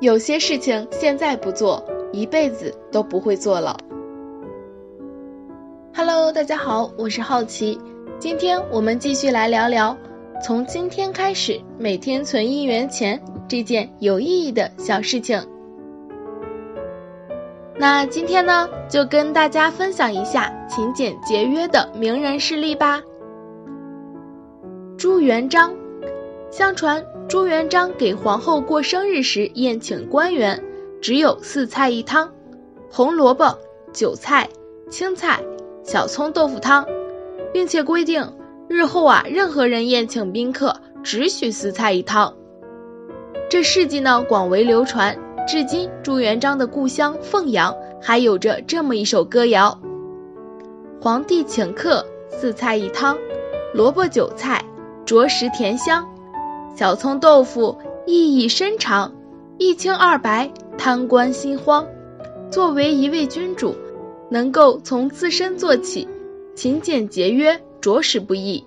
有些事情现在不做，一辈子都不会做了。Hello，大家好，我是好奇，今天我们继续来聊聊，从今天开始每天存一元钱这件有意义的小事情。那今天呢，就跟大家分享一下勤俭节约的名人事例吧。朱元璋，相传朱元璋给皇后过生日时宴请官员，只有四菜一汤：红萝卜、韭菜、青菜、小葱豆腐汤，并且规定日后啊，任何人宴请宾客只许四菜一汤。这事迹呢广为流传。至今，朱元璋的故乡凤阳还有着这么一首歌谣：皇帝请客，四菜一汤，萝卜韭菜，着实甜香；小葱豆腐，意义深长，一清二白，贪官心慌。作为一位君主，能够从自身做起，勤俭节约，着实不易。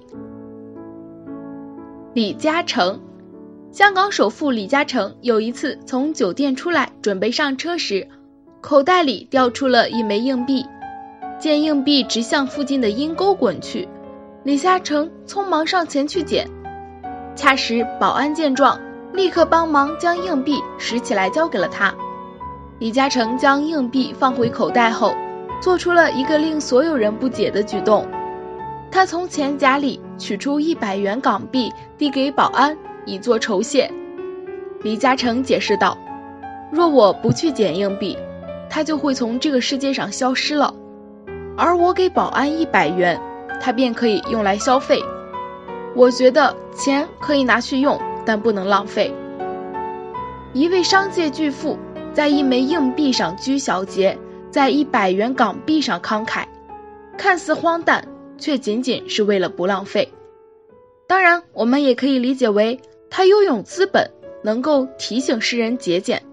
李嘉诚。香港首富李嘉诚有一次从酒店出来，准备上车时，口袋里掉出了一枚硬币。见硬币直向附近的阴沟滚去，李嘉诚匆忙上前去捡。恰时保安见状，立刻帮忙将硬币拾起来交给了他。李嘉诚将硬币放回口袋后，做出了一个令所有人不解的举动。他从钱夹里取出一百元港币，递给保安。以作酬谢，李嘉诚解释道：“若我不去捡硬币，它就会从这个世界上消失了；而我给保安一百元，他便可以用来消费。我觉得钱可以拿去用，但不能浪费。”一位商界巨富在一枚硬币上拘小节，在一百元港币上慷慨，看似荒诞，却仅仅是为了不浪费。当然，我们也可以理解为。他拥有资本，能够提醒世人节俭，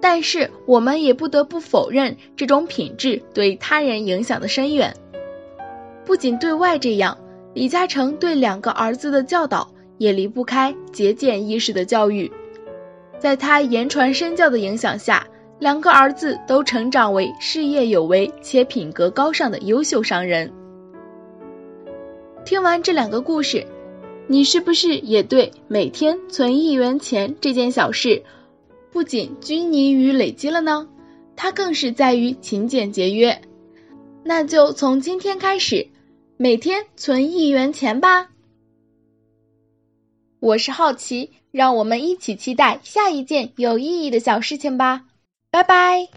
但是我们也不得不否认这种品质对他人影响的深远。不仅对外这样，李嘉诚对两个儿子的教导也离不开节俭意识的教育。在他言传身教的影响下，两个儿子都成长为事业有为且品格高尚的优秀商人。听完这两个故事。你是不是也对每天存一元钱这件小事，不仅拘泥于累积了呢？它更是在于勤俭节约。那就从今天开始，每天存一元钱吧。我是好奇，让我们一起期待下一件有意义的小事情吧。拜拜。